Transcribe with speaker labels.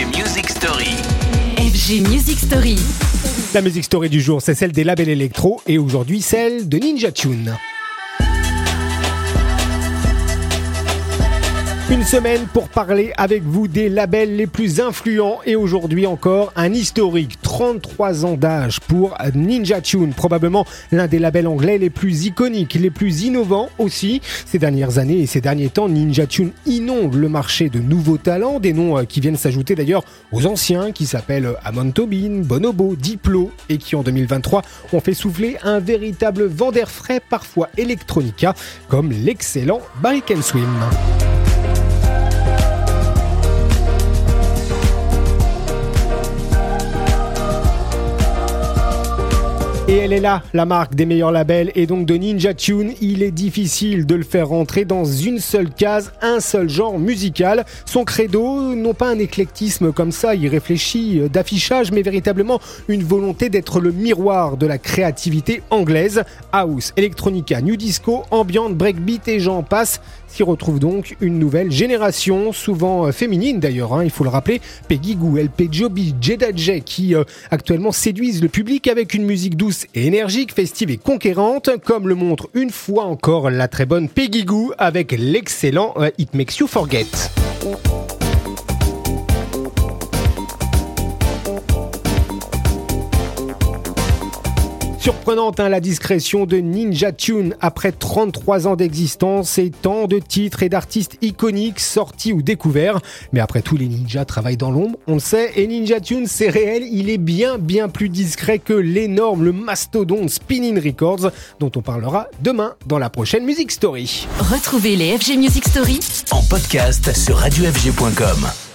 Speaker 1: FG Music Story.
Speaker 2: FG Music Story.
Speaker 3: La musique story du jour, c'est celle des labels électro et aujourd'hui celle de Ninja Tune. Une semaine pour parler avec vous des labels les plus influents et aujourd'hui encore un historique, 33 ans d'âge pour Ninja Tune, probablement l'un des labels anglais les plus iconiques, les plus innovants aussi. Ces dernières années et ces derniers temps, Ninja Tune inonde le marché de nouveaux talents, des noms euh, qui viennent s'ajouter d'ailleurs aux anciens qui s'appellent Amon Tobin, Bonobo, Diplo et qui en 2023 ont fait souffler un véritable vent d'air frais, parfois electronica, comme l'excellent Barry Can Swim. Et elle est là, la marque des meilleurs labels et donc de Ninja Tune. Il est difficile de le faire rentrer dans une seule case, un seul genre musical. Son credo, non pas un éclectisme comme ça, il réfléchit euh, d'affichage, mais véritablement une volonté d'être le miroir de la créativité anglaise. House, electronica, new disco, ambiante, breakbeat et j'en passe s'y retrouve donc une nouvelle génération, souvent euh, féminine d'ailleurs, hein, il faut le rappeler. Peggy Goo, LP Joby, Jeddah J qui euh, actuellement séduisent le public avec une musique douce énergique, festive et conquérante, comme le montre une fois encore la très bonne Peggy Goo avec l'excellent euh, It Makes You Forget. Surprenante hein, la discrétion de Ninja Tune après 33 ans d'existence et tant de titres et d'artistes iconiques sortis ou découverts. Mais après tout, les ninjas travaillent dans l'ombre, on le sait, et Ninja Tune, c'est réel, il est bien bien plus discret que l'énorme, le mastodonte Spinning Records, dont on parlera demain dans la prochaine Music Story.
Speaker 2: Retrouvez les FG Music Story
Speaker 1: En podcast sur radiofg.com.